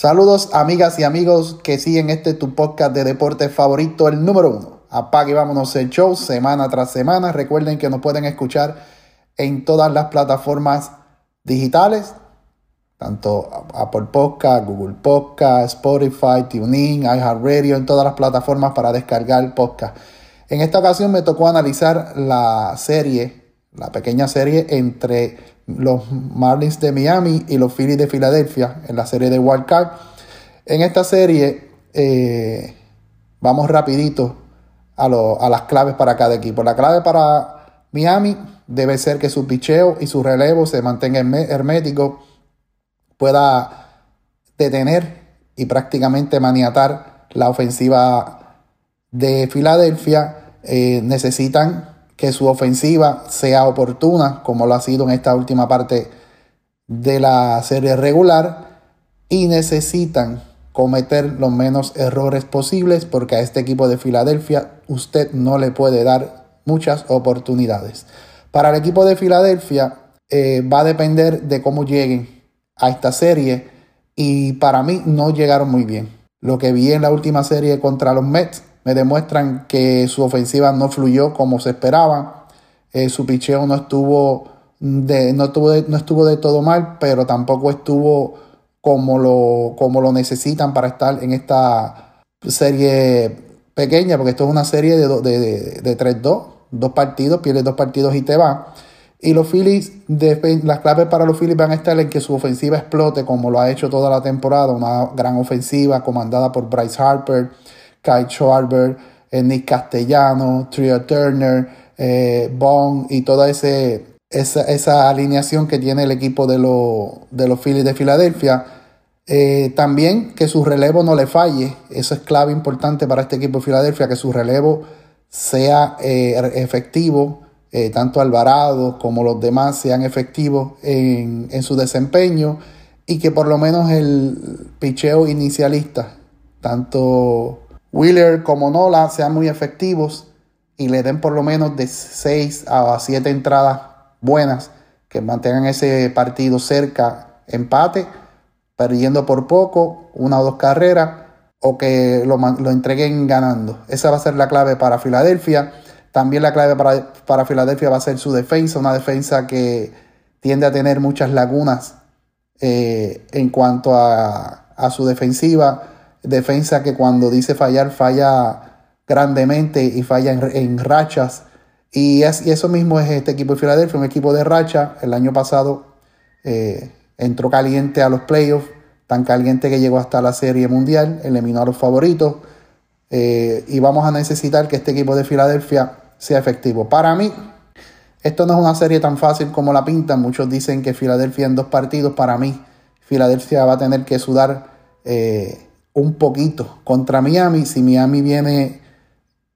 Saludos amigas y amigos que siguen este tu podcast de deporte favorito, el número uno. Apague y vámonos el show semana tras semana. Recuerden que nos pueden escuchar en todas las plataformas digitales, tanto Apple Podcast, Google Podcast, Spotify, TuneIn, iHeartRadio, en todas las plataformas para descargar podcast. En esta ocasión me tocó analizar la serie, la pequeña serie entre los Marlins de Miami y los Phillies de Filadelfia en la serie de Wild Card. En esta serie eh, vamos rapidito a, a las claves para cada equipo. La clave para Miami debe ser que su picheo y su relevo se mantenga hermético, pueda detener y prácticamente maniatar la ofensiva de Filadelfia. Eh, necesitan que su ofensiva sea oportuna, como lo ha sido en esta última parte de la serie regular, y necesitan cometer los menos errores posibles porque a este equipo de Filadelfia usted no le puede dar muchas oportunidades. Para el equipo de Filadelfia eh, va a depender de cómo lleguen a esta serie y para mí no llegaron muy bien. Lo que vi en la última serie contra los Mets me demuestran que su ofensiva no fluyó como se esperaba. Eh, su picheo no estuvo de, no, estuvo de, no estuvo de todo mal, pero tampoco estuvo como lo, como lo necesitan para estar en esta serie pequeña, porque esto es una serie de, de, de, 3-2, dos partidos, pierdes dos partidos y te va. Y los Phillies, las claves para los Phillies van a estar en que su ofensiva explote como lo ha hecho toda la temporada, una gran ofensiva comandada por Bryce Harper, Kai Schwarber, eh, Nick Castellano, Trio Turner, eh, Bond y toda ese, esa, alineación que tiene el equipo de, de los Phillies de Filadelfia. Eh, también que su relevo no le falle, eso es clave importante para este equipo de Filadelfia, que su relevo sea efectivo, tanto Alvarado como los demás sean efectivos en, en, su desempeño y que por lo menos el picheo inicialista, tanto Wheeler como Nola sean muy efectivos y le den por lo menos de 6 a 7 entradas buenas que mantengan ese partido cerca, empate, perdiendo por poco, una o dos carreras, o que lo, entreguen ganando. Esa va a ser la clave para Filadelfia. También la clave para, para Filadelfia va a ser su defensa, una defensa que tiende a tener muchas lagunas eh, en cuanto a, a su defensiva defensa que cuando dice fallar, falla grandemente y falla en, rachas. Y, es, y, eso mismo es este equipo de Filadelfia, un equipo de racha. El año pasado eh, entró caliente a los playoffs, tan caliente que llegó hasta la Serie Mundial, eliminó a los favoritos. Eh, y vamos a necesitar que este equipo de Filadelfia sea efectivo. Para mí, esto no es una serie tan fácil como la pintan. Muchos dicen que Filadelfia en dos partidos. Para mí, Filadelfia va a tener que sudar eh, un poquito contra Miami. Si Miami viene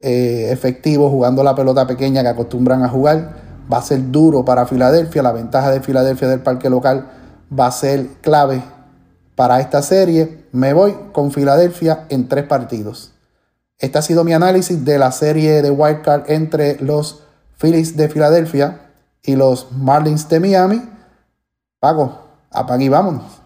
eh, efectivo jugando la pelota pequeña que acostumbran a jugar, va a ser duro para Filadelfia. La ventaja de Filadelfia del parque local va a ser clave para esta serie. Me voy con Filadelfia en tres partidos. Este ha sido mi análisis de la serie de Wildcard entre los Phillies de Filadelfia y los Marlins de Miami. Pago, apague y vámonos.